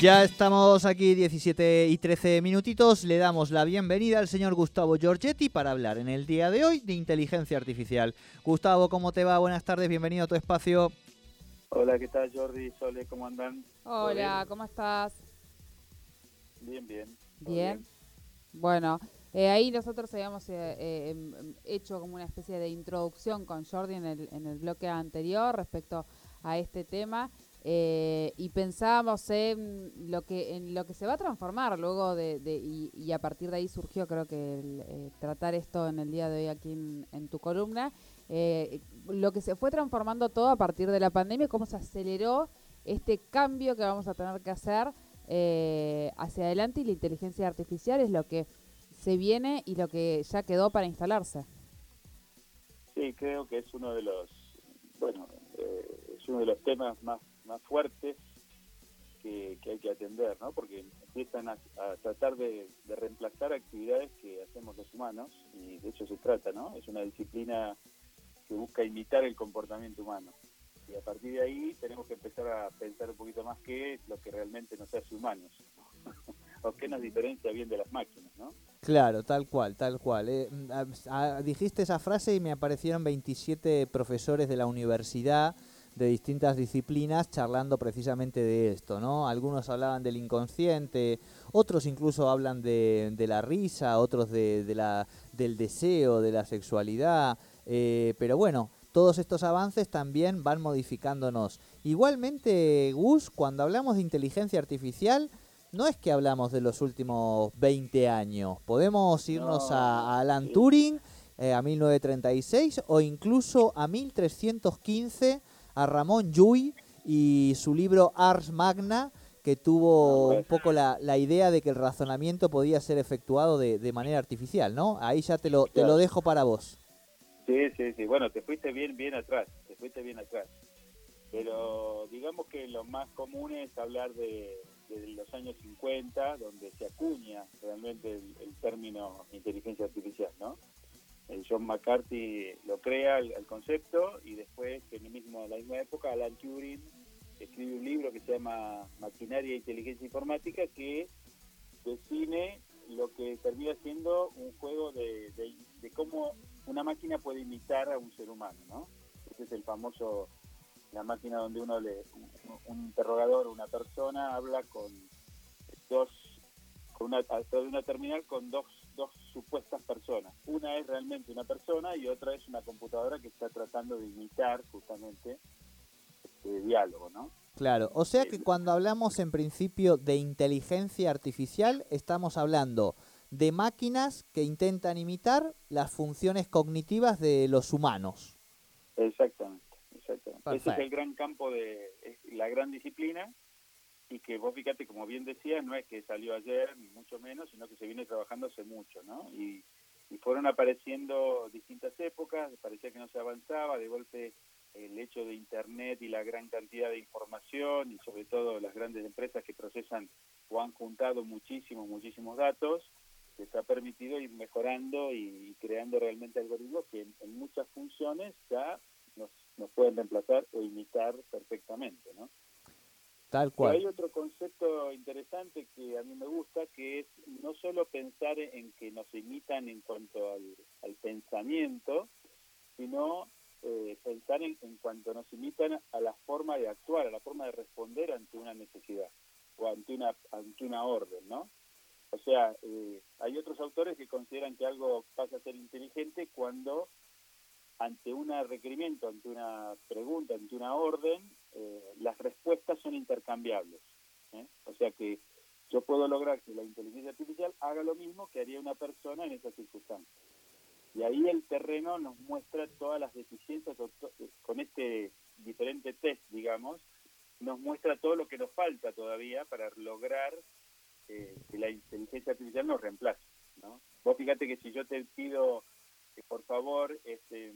Ya estamos aquí 17 y 13 minutitos. Le damos la bienvenida al señor Gustavo Giorgetti para hablar en el día de hoy de inteligencia artificial. Gustavo, ¿cómo te va? Buenas tardes, bienvenido a tu espacio. Hola, ¿qué tal Jordi? Sole, ¿cómo andan? Hola, ¿cómo estás? Bien, bien. Bien. Bueno, eh, ahí nosotros habíamos eh, eh, em, hecho como una especie de introducción con Jordi en el, en el bloque anterior respecto a este tema. Eh, y pensábamos en lo que en lo que se va a transformar luego de, y, a partir de ahí surgió creo que el, eh, tratar esto en el día de hoy aquí en, tu columna eh, lo que se fue transformando todo a partir de la pandemia cómo se aceleró este cambio que vamos a tener que hacer hacia adelante y la inteligencia artificial es lo que se viene y lo que ya quedó para instalarse. Sí creo que es uno de los bueno es uno de los temas más más fuertes que, hay que atender, ¿no? Porque empiezan a, tratar de, reemplazar actividades que hacemos los humanos y de eso se trata, ¿no? Es una disciplina que busca imitar el comportamiento humano. Y a partir de ahí tenemos que empezar a pensar un poquito más qué es lo que realmente nos hace humanos. o qué nos diferencia bien de las máquinas, ¿no? Claro, tal cual, tal cual. Eh, dijiste esa frase y me aparecieron 27 profesores de la universidad de distintas disciplinas charlando precisamente de esto, ¿no? Algunos hablaban del inconsciente, otros incluso hablan de, la risa, otros de, la, del deseo, de la sexualidad, eh, pero bueno, todos estos avances también van modificándonos. Igualmente, Gus, cuando hablamos de inteligencia artificial, no es que hablamos de los últimos 20 años, podemos irnos a, Alan Turing, eh, a 1936 o incluso a 1315 a Ramón Llull y su libro Ars Magna, que tuvo un poco la, la, idea de que el razonamiento podía ser efectuado de, de manera artificial, ¿no? Ahí ya te lo, te lo dejo para vos. Sí, sí, sí. Bueno, te fuiste bien, bien atrás, te fuiste bien atrás. Pero digamos que lo más común es hablar de, de los años 50, donde se acuña realmente el, el término inteligencia artificial, ¿no? John McCarthy lo crea el, concepto y después en la misma época Alan Turing escribe un libro que se llama Maquinaria e Inteligencia Informática que define lo que termina siendo un juego de, cómo una máquina puede imitar a un ser humano, ¿no? Ese es el famoso, la máquina donde uno le, un, interrogador, una persona habla con dos, con una, a través de una terminal con dos dos supuestas personas. Una es realmente una persona y otra es una computadora que está tratando de imitar justamente este diálogo, ¿no? Claro, o sea que eh, cuando hablamos en principio de inteligencia artificial, estamos hablando de máquinas que intentan imitar las funciones cognitivas de los humanos. Exactamente, exactamente. Ese es el gran campo de la gran disciplina y que vos fíjate, como bien decías, no es que salió ayer, ni mucho menos, sino que se viene trabajando hace mucho, ¿no? Y, fueron apareciendo distintas épocas, parecía que no se avanzaba, de golpe el hecho de Internet y la gran cantidad de información y sobre todo las grandes empresas que procesan o han juntado muchísimos, muchísimos datos, les ha permitido ir mejorando y, creando realmente algoritmos que en, muchas funciones ya nos, nos pueden reemplazar o imitar perfectamente, ¿no? Tal cual. hay otro concepto interesante que a mí me gusta, que es no solo pensar en que nos imitan en cuanto al, pensamiento, sino eh, pensar en, en cuanto nos imitan a la forma de actuar, a la forma de responder ante una necesidad o ante una, ante una orden, ¿no? O sea, eh, hay otros autores que consideran que algo pasa a ser inteligente cuando ante un requerimiento, ante una pregunta, ante una orden, eh, las respuestas son intercambiables. ¿eh? O sea que yo puedo lograr que la inteligencia artificial haga lo mismo que haría una persona en esas circunstancias. Y ahí el terreno nos muestra todas las deficiencias, con este diferente test, digamos, nos muestra todo lo que nos falta todavía para lograr eh, que la inteligencia artificial nos reemplace. ¿no? Vos fíjate que si yo te pido que por favor este,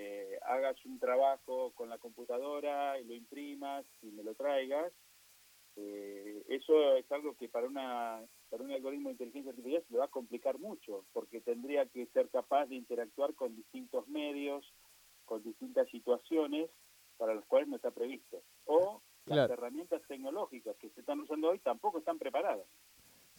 eh, hagas un trabajo con la computadora y lo imprimas y me lo traigas, eh, eso es algo que para, una, para un algoritmo de inteligencia artificial se le va a complicar mucho, porque tendría que ser capaz de interactuar con distintos medios, con distintas situaciones para las cuales no está previsto. O las herramientas tecnológicas que se están usando hoy tampoco están.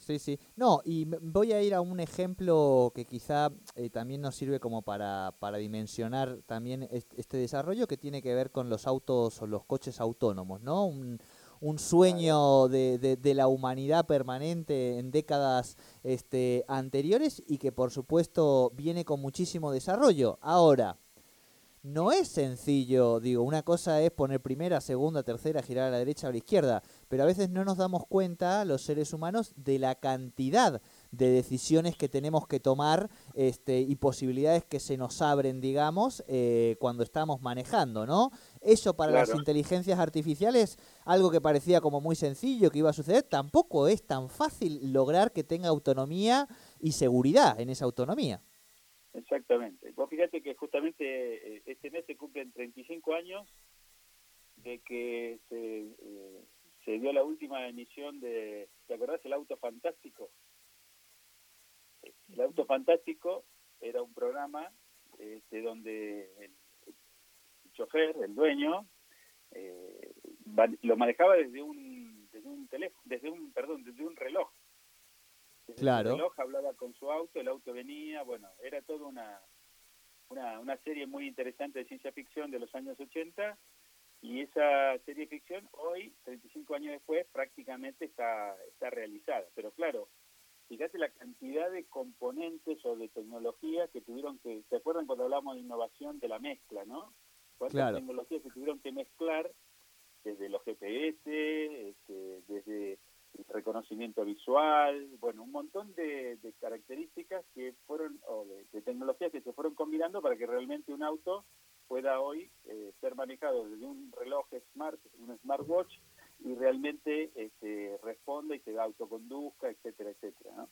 Sí, sí. No, y voy a ir a un ejemplo que quizá eh, también nos sirve como para, para dimensionar también este, desarrollo que tiene que ver con los autos o los coches autónomos, ¿no? Un, un sueño de, de, de, la humanidad permanente en décadas este, anteriores y que por supuesto viene con muchísimo desarrollo. Ahora, no es sencillo, digo, una cosa es poner primera, segunda, tercera, girar a la derecha o a la izquierda, pero a veces no nos damos cuenta, los seres humanos, de la cantidad de decisiones que tenemos que tomar este, y posibilidades que se nos abren, digamos, eh, cuando estamos manejando, ¿no? Eso para las inteligencias artificiales, algo que parecía como muy sencillo que iba a suceder, tampoco es tan fácil lograr que tenga autonomía y seguridad en esa autonomía. Exactamente. Vos fíjate que justamente eh, este mes se cumplen 35 años de que se, eh, se dio la última emisión de, ¿te acordás? El Auto Fantástico. El Auto Fantástico era un programa este, donde el, chofer, el dueño, eh, lo manejaba desde un, desde un teléfono, desde un, perdón, desde un reloj claro. el reloj hablaba con su auto, el auto venía, bueno, era toda una, una, una serie muy interesante de ciencia ficción de los años 80 y esa serie de ficción hoy, 35 años después, prácticamente está, está realizada. Pero claro, fíjate la cantidad de componentes o de tecnología que tuvieron que, ¿se acuerdan cuando hablamos de innovación de la mezcla, no? ¿Cuántas tecnologías se tuvieron que mezclar desde los GPS, este, desde reconocimiento visual, bueno, un montón de, características que fueron, o de, tecnologías que se fueron combinando para que realmente un auto pueda hoy eh, ser manejado desde un reloj smart, un smartwatch, y realmente este, responda y se autoconduzca, etcétera, etcétera, ¿no?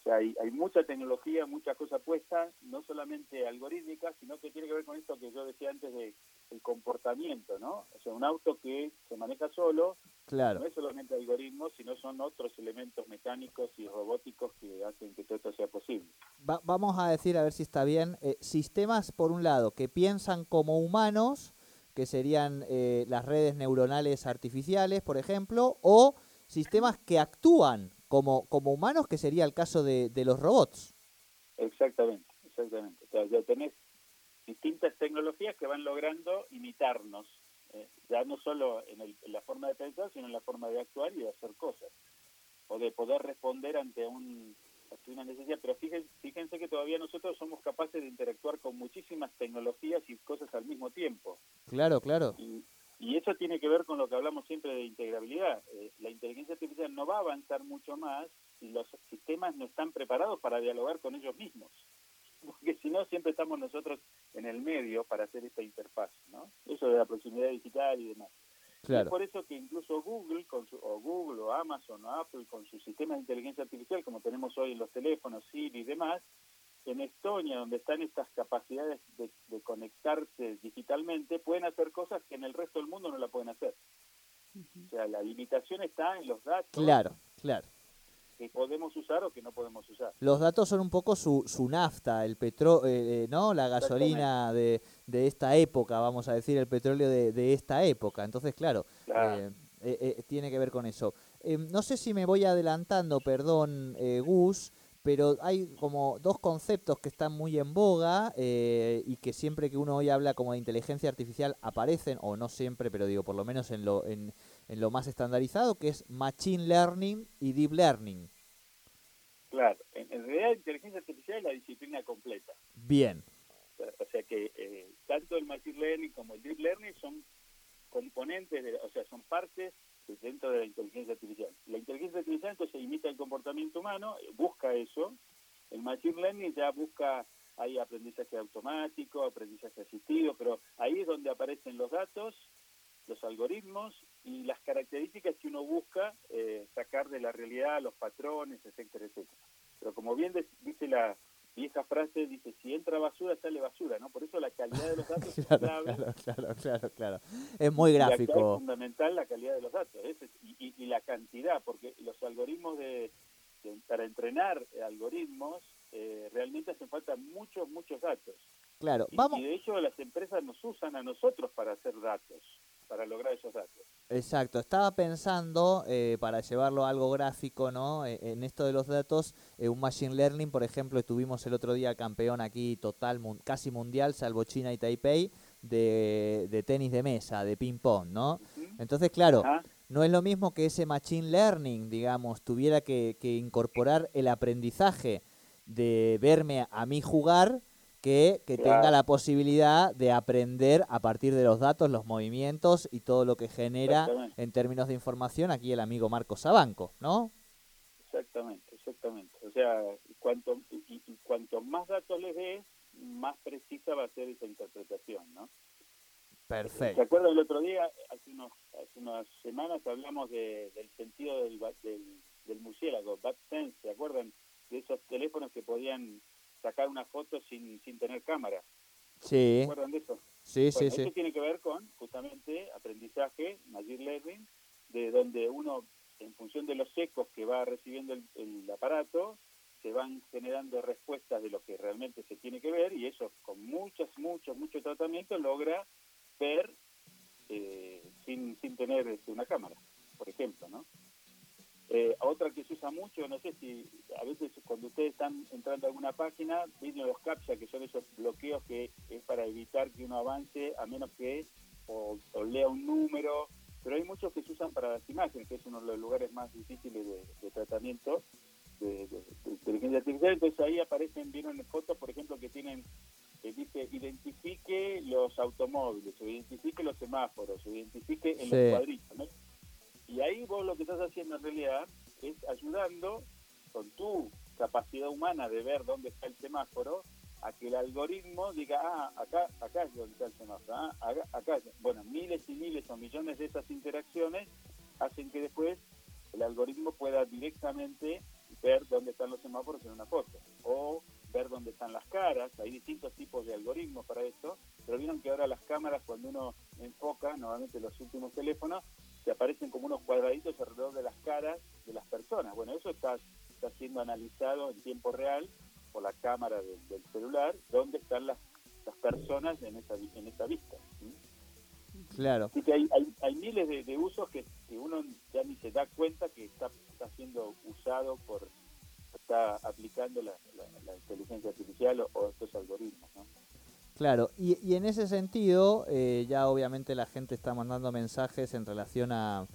O sea, hay, hay mucha tecnología, muchas cosas puestas, no solamente algorítmicas, sino que tiene que ver con esto que yo decía antes de el comportamiento, ¿no? O sea, un auto que se maneja solo, claro. no es solamente algoritmos, sino son otros elementos mecánicos y robóticos que hacen que todo esto sea posible. vamos a decir, a ver si está bien, eh, sistemas, por un lado, que piensan como humanos, que serían eh, las redes neuronales artificiales, por ejemplo, o sistemas que actúan como, como humanos, que sería el caso de, de los robots. Exactamente, exactamente. O sea, ya tenés distintas tecnologías que van logrando imitarnos, eh, ya no solo en, el, la forma de pensar, sino en la forma de actuar y de hacer cosas, o de poder responder ante un una necesidad, pero fíjense, fíjense que todavía nosotros somos capaces de interactuar con muchísimas tecnologías y cosas al mismo tiempo. Claro, claro. Y, y eso tiene que ver con lo que hablamos siempre de integrabilidad. Eh, la inteligencia artificial no va a avanzar mucho más si los sistemas no están preparados para dialogar con ellos mismos. Porque si no, siempre estamos nosotros en el medio para hacer esta interfaz, ¿no? Eso de la proximidad digital y demás. Claro. es por eso que incluso Google, con su, o Google, o Amazon, o Apple, con sus sistemas de inteligencia artificial, como tenemos hoy en los teléfonos, Siri y demás, en Estonia, donde están estas capacidades de, conectarse digitalmente, pueden hacer cosas que en el resto del mundo no la pueden hacer. O sea, la limitación está en los datos. Claro, claro. Que podemos usar o que no podemos usar. Los datos son un poco su, su nafta, el petróleo, eh, eh, ¿no? La gasolina de, de, esta época, vamos a decir, el petróleo de, de esta época. Entonces, claro, eh, tiene que ver con eso. no sé si me voy adelantando, perdón, Gus pero hay como dos conceptos que están muy en boga eh, y que siempre que uno hoy habla como de inteligencia artificial aparecen, o no siempre, pero digo por lo menos en lo, en, en lo más estandarizado, que es Machine Learning y Deep Learning. Claro, en, realidad inteligencia artificial es la disciplina completa. Bien. O sea que eh, tanto el Machine Learning como el Deep Learning son componentes, de, o sea, son partes dentro de la inteligencia artificial. La inteligencia artificial entonces imita el comportamiento humano, busca eso. El Machine Learning ya busca, hay aprendizaje automático, aprendizaje asistido, pero ahí es donde aparecen los datos, los algoritmos y las características que uno busca eh, sacar de la realidad, los patrones, etcétera, etcétera. Pero como bien dice la, esa frase dice, si entra basura, sale basura, ¿no? Por eso la calidad de los datos es clave. Claro, claro, claro, Es muy gráfico. es fundamental la calidad de los datos y, y, la cantidad, porque los algoritmos de, para entrenar algoritmos eh, realmente hacen falta muchos, muchos datos. Claro, y, vamos. Y de hecho las empresas nos usan a nosotros para hacer datos. Para lograr esos datos. Exacto, estaba pensando, eh, para llevarlo a algo gráfico, ¿no? E, en esto de los datos, eh, un Machine Learning, por ejemplo, tuvimos el otro día campeón aquí total, casi mundial, salvo China y Taipei, de, de tenis de mesa, de ping-pong, ¿no? Entonces, claro, no es lo mismo que ese Machine Learning, digamos, tuviera que, que incorporar el aprendizaje de verme a mí jugar que, tenga la posibilidad de aprender a partir de los datos, los movimientos y todo lo que genera en términos de información aquí el amigo Marcos Sabanco, ¿no? Exactamente, exactamente. O sea, cuanto, y, cuanto más datos les des, más precisa va a ser esa interpretación, ¿no? Perfecto. ¿Se acuerdan el otro día, hace, unos, hace unas semanas, hablamos del sentido del, del, del murciélago, bad sense, ¿se acuerdan? De esos teléfonos que podían sacar una foto sin, sin tener cámara. Sí. ¿Se acuerdan de eso? Sí, sí, sí. Eso tiene que ver con justamente aprendizaje, Machine Learning, de donde uno, en función de los ecos que va recibiendo el, aparato, se van generando respuestas de lo que realmente se tiene que ver y eso con muchos, muchos, muchos tratamientos logra ver eh, sin, sin tener este, una cámara, por ejemplo, ¿no? Eh, otra que se usa mucho, no sé si a veces cuando ustedes están entrando a alguna página, vienen los CAPTCHA, que son esos bloqueos que es para evitar que uno avance a menos que o, lea un número, pero hay muchos que se usan para las imágenes, que es uno de los lugares más difíciles de, tratamiento de, inteligencia artificial. Entonces ahí aparecen, vieron fotos, por ejemplo, que tienen, que dice, identifique los automóviles, o identifique los semáforos, o identifique en los cuadritos, ¿no? Y ahí vos lo que estás haciendo en realidad es ayudando con tu capacidad humana de ver dónde está el semáforo a que el algoritmo diga, ah, acá, acá es donde está el semáforo, ah, acá, acá. Bueno, miles y miles o millones de esas interacciones hacen que después el algoritmo pueda directamente ver dónde están los semáforos en una foto o ver dónde están las caras. Hay distintos tipos de algoritmos para esto, pero vieron que ahora las cámaras cuando uno enfoca, normalmente los últimos teléfonos, que aparecen como unos cuadraditos alrededor de las caras de las personas. Bueno, eso está, está siendo analizado en tiempo real por la cámara del celular, dónde están las, las personas en esa, en esa vista. Claro. Así que hay, hay, hay miles de, usos que, que, uno ya ni se da cuenta que está, está siendo usado por, está aplicando la, la, inteligencia artificial o, o estos algoritmos. ¿no? Claro, y, y en ese sentido, eh, ya obviamente la gente está mandando mensajes en relación a,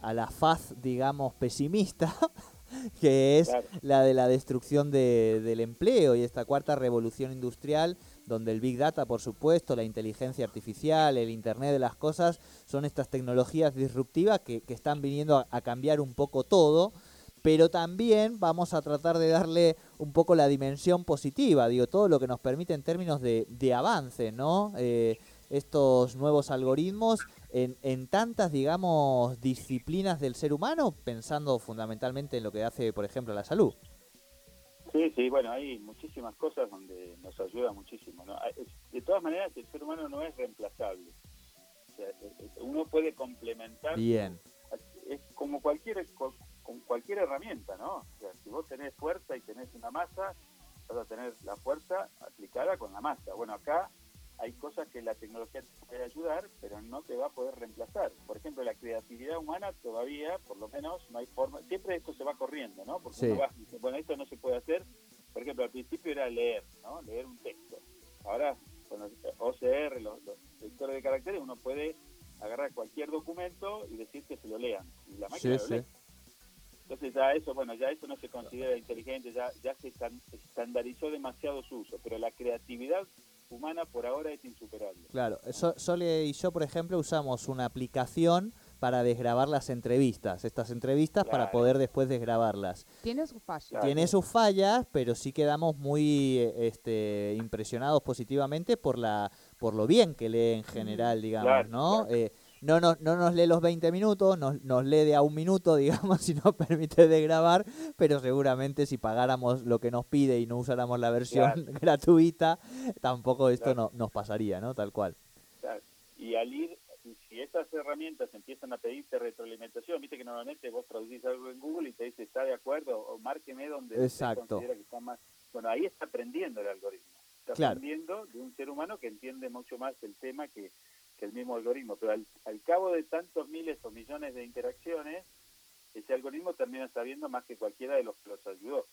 a la faz, digamos, pesimista, que es la de la destrucción de, del empleo y esta cuarta revolución industrial, donde el Big Data, por supuesto, la inteligencia artificial, el Internet de las cosas, son estas tecnologías disruptivas que, que están viniendo a cambiar un poco todo pero también vamos a tratar de darle un poco la dimensión positiva, digo, todo lo que nos permite en términos de, de avance, ¿no? Eh, estos nuevos algoritmos en, en tantas, digamos, disciplinas del ser humano, pensando fundamentalmente en lo que hace, por ejemplo, la salud. Sí, sí, bueno, hay muchísimas cosas donde nos ayuda muchísimo. ¿no? De todas maneras, el ser humano no es reemplazable. Eh, eh, uno puede complementar. Bien. Es como cualquier con cualquier herramienta, ¿no? O sea, si vos tenés fuerza y tenés una masa, vas a tener la fuerza aplicada con la masa. Bueno, acá hay cosas que la tecnología te puede ayudar, pero no te va a poder reemplazar. Por ejemplo, la creatividad humana todavía, por lo menos, no hay forma. Siempre esto se va corriendo, ¿no? Porque uno va dice, bueno, esto no se puede hacer. Por ejemplo, al principio era leer, ¿no? Leer un texto. Ahora, con los OCR, los, los lectores de caracteres, uno puede agarrar cualquier documento y decir que se lo lean. Y la máquina lo lee. Entonces ya eso, bueno, ya eso no se considera inteligente, ya, ya se estandarizó demasiado su uso, pero la creatividad humana por ahora es insuperable. Claro, Sole y yo, por ejemplo, usamos una aplicación para desgrabar las entrevistas, estas entrevistas para poder después desgrabarlas. Tiene sus fallas. Tiene sus fallas, pero sí quedamos muy este, impresionados positivamente por la por lo bien que lee en general, digamos, ¿no? Eh, no, no, no nos lee los 20 minutos, nos, nos lee de a un minuto, digamos, si nos permite de grabar, pero seguramente si pagáramos lo que nos pide y no usáramos la versión gratuita, tampoco esto no, nos pasaría, ¿no? Tal cual. Y al ir, si estas herramientas empiezan a pedirte retroalimentación, viste que normalmente vos traducís algo en Google y te dice está de acuerdo o márqueme donde Exacto. considera que está más. Bueno, ahí está aprendiendo el algoritmo. Está aprendiendo de un ser humano que entiende mucho más el tema que el mismo algoritmo, pero al, al cabo de tantos miles o millones de interacciones, ese algoritmo termina sabiendo más que cualquiera de los que los ayudó.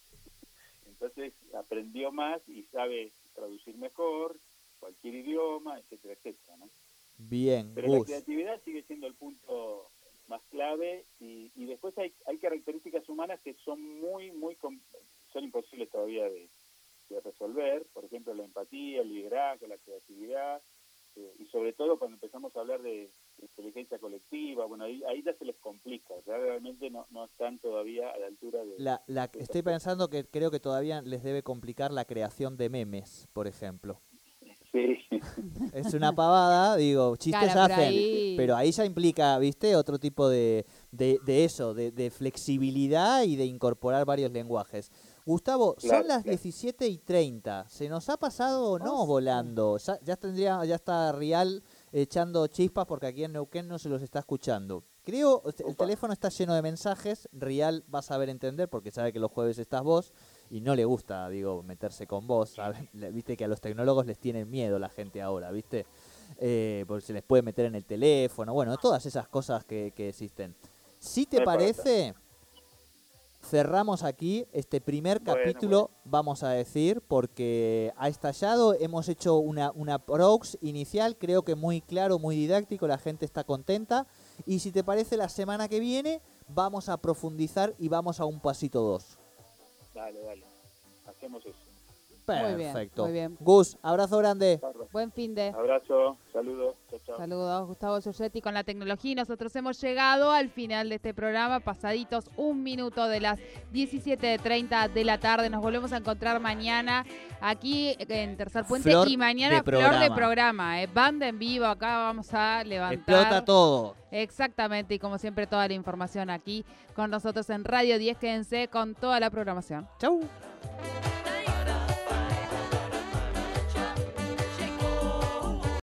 Entonces aprendió más y sabe traducir mejor cualquier idioma, etcétera, etcétera. ¿no? Bien, Pero la creatividad sigue siendo el punto más clave y, y después hay, hay características humanas que son muy, muy, son imposibles todavía de, de resolver, por ejemplo la empatía, el liderazgo, la creatividad, eh, y sobre todo cuando empezamos a hablar de, de inteligencia colectiva, bueno, ahí, ahí ya se les complica, ya realmente no, no están todavía a la altura de... La, la, estoy pensando que creo que todavía les debe complicar la creación de memes, por ejemplo. Sí, Es una pavada, digo, chistes Claro, hacen, ahí- pero ahí ya implica, ¿viste? Otro tipo de, de, de eso, de, de flexibilidad y de incorporar varios lenguajes. Gustavo, Claro, son las claro. 17 y 30. ¿Se nos ha pasado o no Oh, sí. volando? Ya, ya tendría, ya está Rial echando chispas porque aquí en Neuquén no se los está escuchando. Creo, el Opa. teléfono está lleno de mensajes, Rial va a saber entender porque sabe que los jueves estás vos y no le gusta, digo, meterse con vos, Viste que a los tecnólogos les tienen miedo la gente ahora, ¿viste? Eh, porque se les puede meter en el teléfono, bueno, todas esas cosas que, que existen. Si te Me parece. parece, cerramos aquí este primer Bueno, capítulo, vamos a decir, porque ha estallado, hemos hecho una, una prox inicial, creo que muy claro, muy didáctico, la gente está contenta. Y si te parece, la semana que viene vamos a profundizar y vamos a un pasito dos. dale, dale, hacemos eso. Muy bien, Perfecto. muy bien. Gus, abrazo grande. Buen fin de. Abrazo, saludos, chao. Saludos, Gustavo Giorgetti con la tecnología y nosotros hemos llegado al final de este programa, pasaditos un minuto de las 17.30 de la tarde. Nos volvemos a encontrar mañana aquí en Tercer Puente Flor y mañana de flor de programa. eh, banda en vivo, acá vamos a levantar. Explota todo. Exactamente, y como siempre toda la información aquí con nosotros en Radio 10, quédense con toda la programación. Chau.